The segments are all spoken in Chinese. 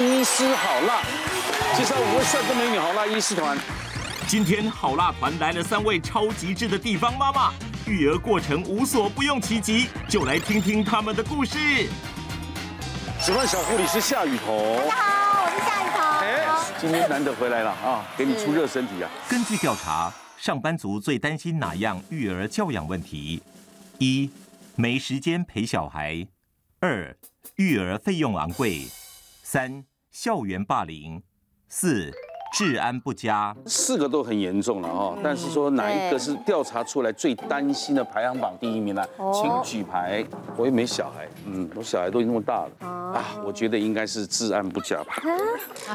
医师好辣，介绍五位帅哥美女好辣医师团。今天好辣团来了三位超极致的地方妈妈，育儿过程无所不用其极，就来听听他们的故事。喜欢小护理是夏雨桐。大家好，我是夏雨桐。哎，今天难得回来了啊，给你出热身题啊。根据调查，上班族最担心哪样育儿教养问题？一，没时间陪小孩；二，育儿费用昂贵；三，校园霸凌；四，治安不佳。四个都很严重了哈，但是说哪一个是调查出来最担心的排行榜第一名呢？请举牌。我也没小孩，嗯，我小孩都已经那么大了啊，我觉得应该是治安不佳吧。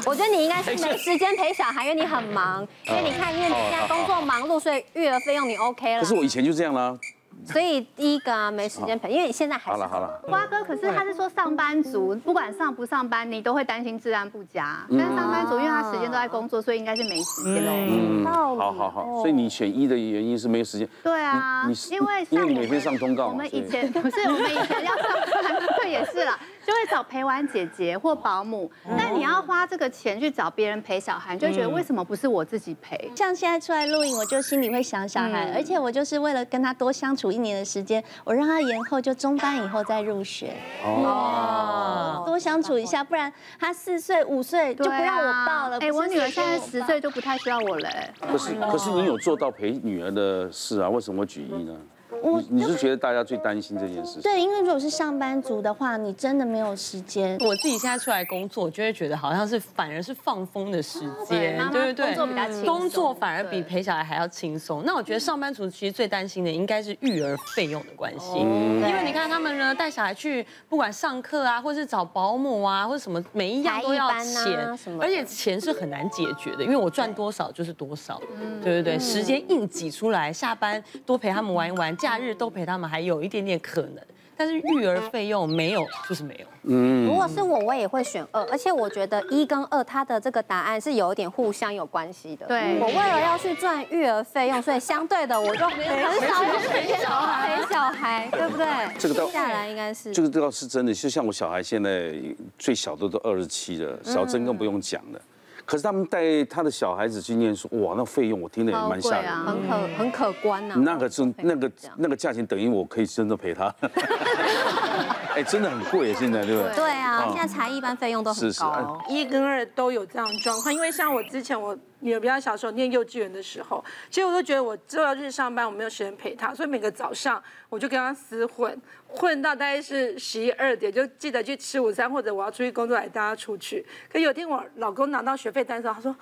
我觉得你应该是没时间陪小孩，因为你很忙，因为你看，因为你现在工作忙碌，所以育儿费用你 OK 了。可是我以前就这样啦。所以第一个啊，没时间陪，因为你现在还好了好了。瓜哥，可是他是说上班族，不管上不上班，你都会担心治安不佳。但是上班族，因为他时间都在工作，所以应该是没时间。嗯，好好好。所以你选一的原因是没有时间。对啊，因为因为你每天上通告。我们以前不是，我们以前要上班，这 也是了。就会找陪玩姐姐或保姆，但你要花这个钱去找别人陪小孩，就觉得为什么不是我自己陪？像现在出来录影，我就心里会想小孩，而且我就是为了跟他多相处一年的时间，我让他延后就中班以后再入学。哦，多相处一下，不然他四岁五岁就不让我抱了。哎，我女儿现在十岁就不太需要我了。可是可是你有做到陪女儿的事啊？为什么会举一呢？我你是觉得大家最担心这件事？对，因为如果是上班族的话，你真的没有时间。我自己现在出来工作，就会觉得好像是反而是放风的时间，对对对，工作比较轻松，工作反而比陪小孩还要轻松。那我觉得上班族其实最担心的应该是育儿费用的关系，因为你看他们呢带小孩去，不管上课啊，或是找保姆啊，或者什么，每一样都要钱，而且钱是很难解决的，因为我赚多少就是多少，对对对，时间硬挤出来，下班多陪他们玩一玩，假日都陪他们还有一点点可能，但是育儿费用没有，就是没有。嗯，如果是我，我也会选二，而且我觉得一跟二它的这个答案是有一点互相有关系的。对，我为了要去赚育儿费用，所以相对的我就很少陪小孩，陪小孩，对不对？这个接下来应该是这个倒是真的，就像我小孩现在最小的都二十七了，小珍更不用讲了。可是他们带他的小孩子去念书，哇，那费用我听得也蛮吓人的，很可很可观呐。那个是那个那个价钱等于我可以真的陪他，哎，真的很贵现在对不对？对啊，现在才艺班费用都很高。一跟二都有这样状况，因为像我之前我女儿比较小时候念幼稚园的时候，其实我都觉得我就要去上班，我没有时间陪她，所以每个早上我就跟她厮混。混到大概是十一二点，就记得去吃午餐，或者我要出去工作，来带她出去。可有一天我老公拿到学费单的时候，他说：“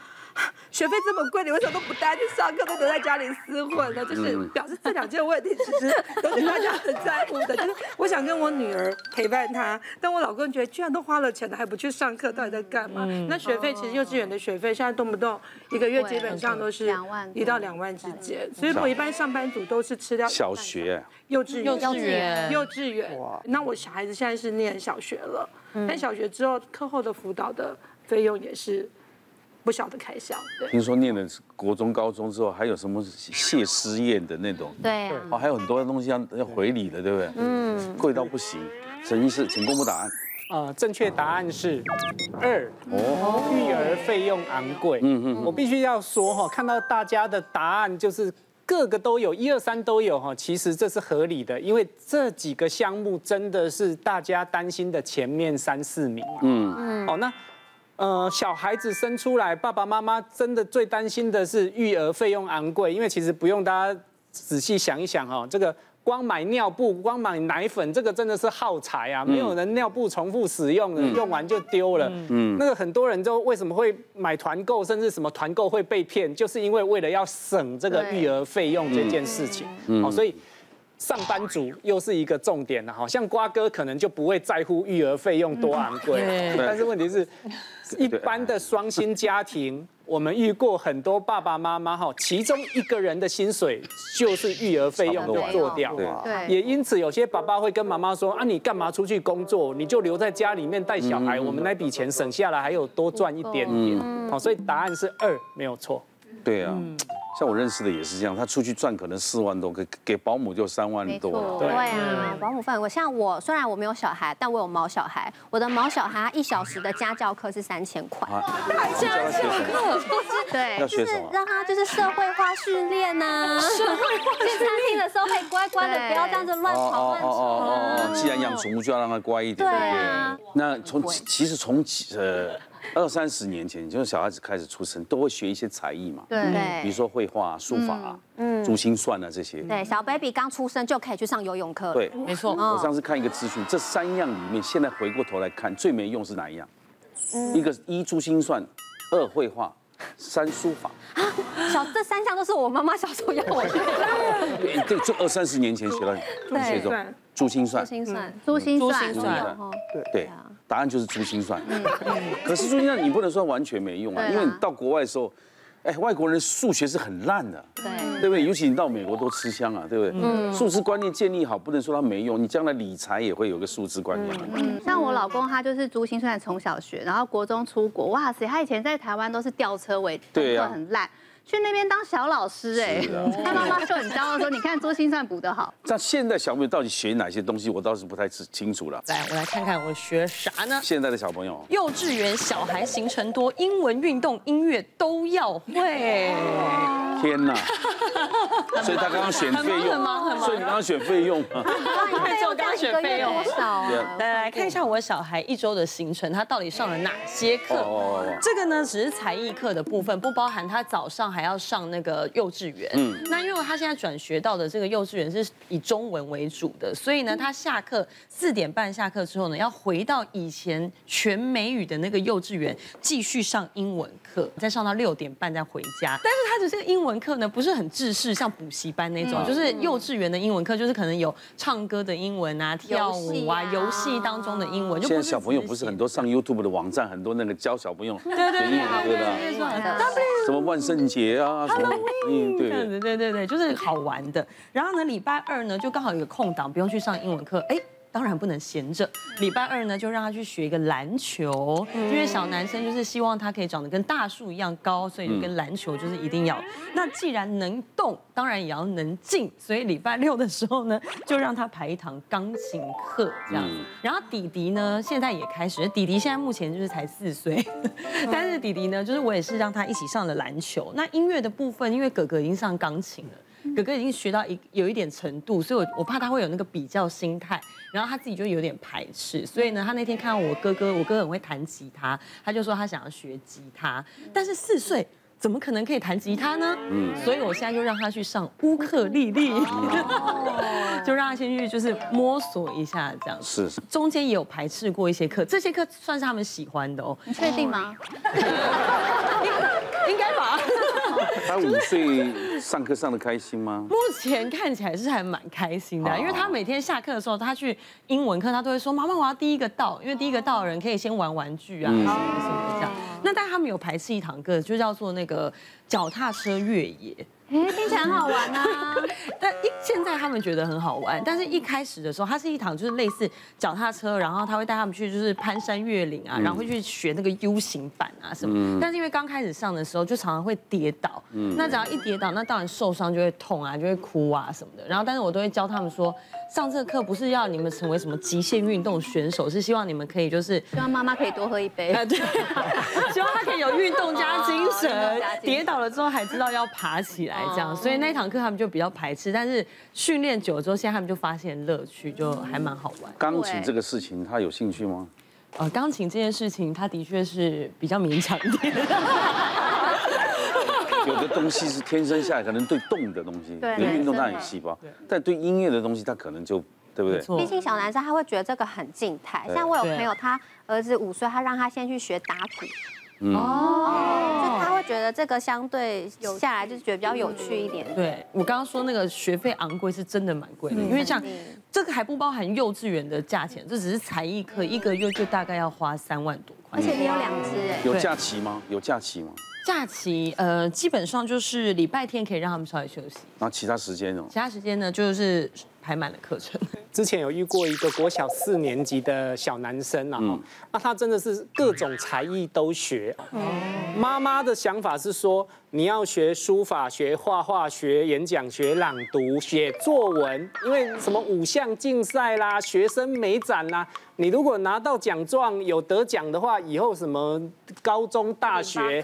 学费这么贵，你为什么都不带去上课，都留在家里厮混呢？”就是表示这两件问题其实都是大家很在乎的。就是我想跟我女儿陪伴她，但我老公觉得居然都花了钱了还不去上课，到底在干嘛？那学费其实幼稚园的学费现在动不动一个月基本上都是两万一到两万之间，所以我一般上班族都是吃掉小学。幼稚幼稚园幼稚园，那我小孩子现在是念小学了，但小学之后课后的辅导的费用也是不小的开销。听说念了国中、高中之后，还有什么谢师宴的那种？对，哦，还有很多东西要要回礼的，对不对？嗯，贵到不行。沈医师，请公布答案。呃，正确答案是二。哦，育儿费用昂贵。嗯嗯，我必须要说哈，看到大家的答案就是。各个都有，一二三都有哈，其实这是合理的，因为这几个项目真的是大家担心的前面三四名。嗯嗯。哦，那呃，小孩子生出来，爸爸妈妈真的最担心的是育儿费用昂贵，因为其实不用大家仔细想一想哈，这个。光买尿布，光买奶粉，这个真的是耗材啊！没有人尿布重复使用的，用完就丢了。嗯，那个很多人就为什么会买团购，甚至什么团购会被骗，就是因为为了要省这个育儿费用这件事情。好，所以上班族又是一个重点了。好像瓜哥可能就不会在乎育儿费用多昂贵，但是问题是，一般的双薪家庭。我们遇过很多爸爸妈妈哈，其中一个人的薪水就是育儿费用就做掉，对，也因此有些爸爸会跟妈妈说啊，你干嘛出去工作？你就留在家里面带小孩，我们那笔钱省下来还有多赚一点点，好，所以答案是二，没有错。对啊，像我认识的也是这样，他出去赚可能四万多，给给保姆就三万多了。对啊，保姆费很贵。像我虽然我没有小孩，但我有毛小孩，我的毛小孩一小时的家教课是三千块。家教课，对，要学什么？让他就是社会化训练呐。社会化 去餐厅的时候可以乖乖的，不要这样子乱跑乱哦，既然养宠物就要让它乖一点。对啊。那从其实从呃。二三十年前，就是小孩子开始出生，都会学一些才艺嘛。对，比如说绘画、书法、嗯，珠心算啊这些。对，小 baby 刚出生就可以去上游泳课。对，没错。我上次看一个资讯，这三样里面，现在回过头来看，最没用是哪一样？一个一珠心算，二绘画，三书法。小这三项都是我妈妈小时候要我学的。对，对，就二三十年前学了，学这种珠心算。珠心算，珠心算，对对。答案就是珠心算，可是珠心算你不能说完全没用啊，因为你到国外的时候，哎，外国人数学是很烂的，对，对不对？尤其你到美国都吃香啊，对不对？嗯，数字观念建立好，不能说它没用，你将来理财也会有个数字观念。嗯，像我老公他就是珠心算从小学，然后国中出国，哇塞，他以前在台湾都是吊车尾，对啊，很烂。去那边当小老师哎，他妈妈就很骄傲说：“你看桌心算补得好。”那现在小朋友到底学哪些东西，我倒是不太清楚了。来，我来看看我学啥呢？现在的小朋友，幼稚园小孩行程多，英文、运动、音乐都要会。天哪！所以他刚刚选费用，所以你刚刚选费用。就刚刚选费用多少？来来看一下我小孩一周的行程，他到底上了哪些课？这个呢，只是才艺课的部分，不包含他早上还要上那个幼稚园。嗯。那因为他现在转学到的这个幼稚园是以中文为主的，所以呢，他下课四点半下课之后呢，要回到以前全美语的那个幼稚园继续上英文课，再上到六点半再回家。但是他的这个英文课呢，不是很制式，像补习班那种，就是幼稚园的英文课，就是可能有唱歌的英文啊、跳舞啊、游戏当中的英文。就现在小朋友不是很多上 YouTube 的网站，很多那个教小朋友对对对对的，什么万圣节啊什么，嗯对对对对对，就是好玩的。然后呢，礼拜二呢就刚好有个空档，不用去上英文课，哎。当然不能闲着，礼拜二呢就让他去学一个篮球，因为小男生就是希望他可以长得跟大树一样高，所以就跟篮球就是一定要。那既然能动，当然也要能静，所以礼拜六的时候呢，就让他排一堂钢琴课这样。然后弟弟呢现在也开始，弟弟现在目前就是才四岁，但是弟弟呢就是我也是让他一起上了篮球。那音乐的部分，因为哥哥已经上钢琴了。哥哥已经学到一有一点程度，所以我我怕他会有那个比较心态，然后他自己就有点排斥，所以呢，他那天看到我哥哥，我哥哥很会弹吉他，他就说他想要学吉他，但是四岁怎么可能可以弹吉他呢？嗯，所以我现在就让他去上乌克丽丽，就让他先去就是摸索一下这样子，是，中间也有排斥过一些课，这些课算是他们喜欢的哦，你确定吗？应该吧。他五岁上课上的开心吗？目前看起来是还蛮开心的，因为他每天下课的时候，他去英文课，他都会说：“妈妈，我要第一个到，因为第一个到的人可以先玩玩具啊，什么什么这样。”那但他们有排斥一堂课，就叫做那个脚踏车越野。哎，听起来很好玩啊！但一现在他们觉得很好玩，但是一开始的时候，它是一堂就是类似脚踏车，然后他会带他们去就是攀山越岭啊，然后会去学那个 U 型板啊什么。但是因为刚开始上的时候，就常常会跌倒。嗯。那只要一跌倒，那当然受伤就会痛啊，就会哭啊什么的。然后，但是我都会教他们说，上这个课不是要你们成为什么极限运动选手，是希望你们可以就是希望妈妈可以多喝一杯啊。对。希望他可以有 运动加精神，跌倒了之后还知道要爬起来。这样，所以那一堂课他们就比较排斥，但是训练久了之后，现在他们就发现乐趣，就还蛮好玩。钢琴这个事情，他有兴趣吗？呃，钢琴这件事情，他的确是比较勉强一点。有的东西是天生下来，可能对动的东西，对运动他有细胞，但对音乐的东西，他可能就对不对？毕竟小男生他会觉得这个很静态，像我有朋友，他儿子五岁，他让他先去学打鼓。哦，就他会觉得这个相对有下来，就是觉得比较有趣一点。对，我刚刚说那个学费昂贵是真的蛮贵的，因为像这个还不包含幼稚园的价钱，这只是才艺课，一个月就大概要花三万多块。而且你有两只哎，有假期吗？有假期吗？假期呃，基本上就是礼拜天可以让他们稍微休息。那其他时间呢？其他时间呢，就是。排满了课程。之前有遇过一个国小四年级的小男生啊，那他真的是各种才艺都学。妈妈的想法是说，你要学书法、学画画、学演讲、学朗读、写作文，因为什么五项竞赛啦、学生美展啦，你如果拿到奖状有得奖的话，以后什么高中、大学，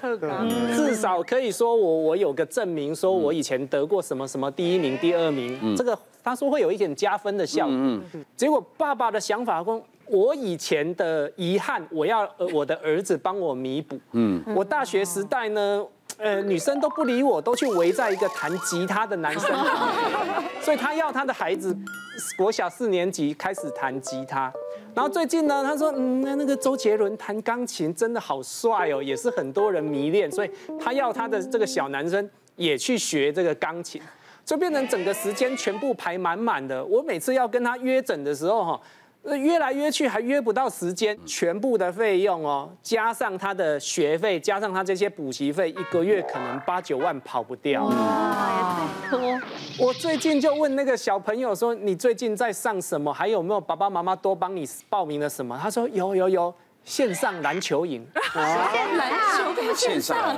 至少可以说我我有个证明，说我以前得过什么什么第一名、第二名，这个。他说会有一点加分的效果，结果爸爸的想法说，我以前的遗憾，我要我的儿子帮我弥补。嗯，我大学时代呢，呃，女生都不理我，都去围在一个弹吉他的男生旁边，所以他要他的孩子国小四年级开始弹吉他。然后最近呢，他说，嗯，那那个周杰伦弹钢琴真的好帅哦，也是很多人迷恋，所以他要他的这个小男生也去学这个钢琴。就变成整个时间全部排满满的。我每次要跟他约诊的时候，哈，约来约去还约不到时间，全部的费用哦，加上他的学费，加上他这些补习费，一个月可能八九万跑不掉。哇，也太多！我最近就问那个小朋友说：“你最近在上什么？还有没有爸爸妈妈多帮你报名了什么？”他说：“有有有。”线上篮球营，篮球线上，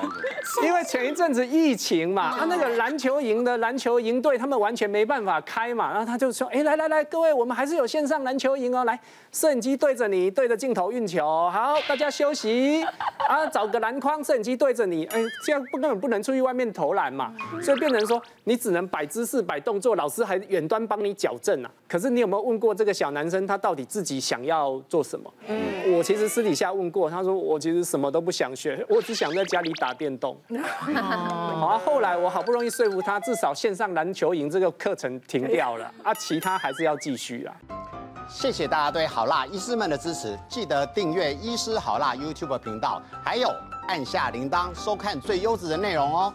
因为前一阵子疫情嘛，他那个篮球营的篮球营队他们完全没办法开嘛，然后他就说，哎，来来来，各位，我们还是有线上篮球营哦，来，摄影机对着你，对着镜头运球，好，大家休息，啊，找个篮筐，摄影机对着你，哎，这样不根本不能出去外面投篮嘛，所以变成说你只能摆姿势、摆动作，老师还远端帮你矫正啊。可是你有没有问过这个小男生，他到底自己想要做什么？嗯，我其实。私底下问过，他说我其实什么都不想学，我只想在家里打电动。好啊，后来我好不容易说服他，至少线上篮球营这个课程停掉了啊，其他还是要继续啊。谢谢大家对好辣医师们的支持，记得订阅医师好辣 YouTube 频道，还有按下铃铛收看最优质的内容哦。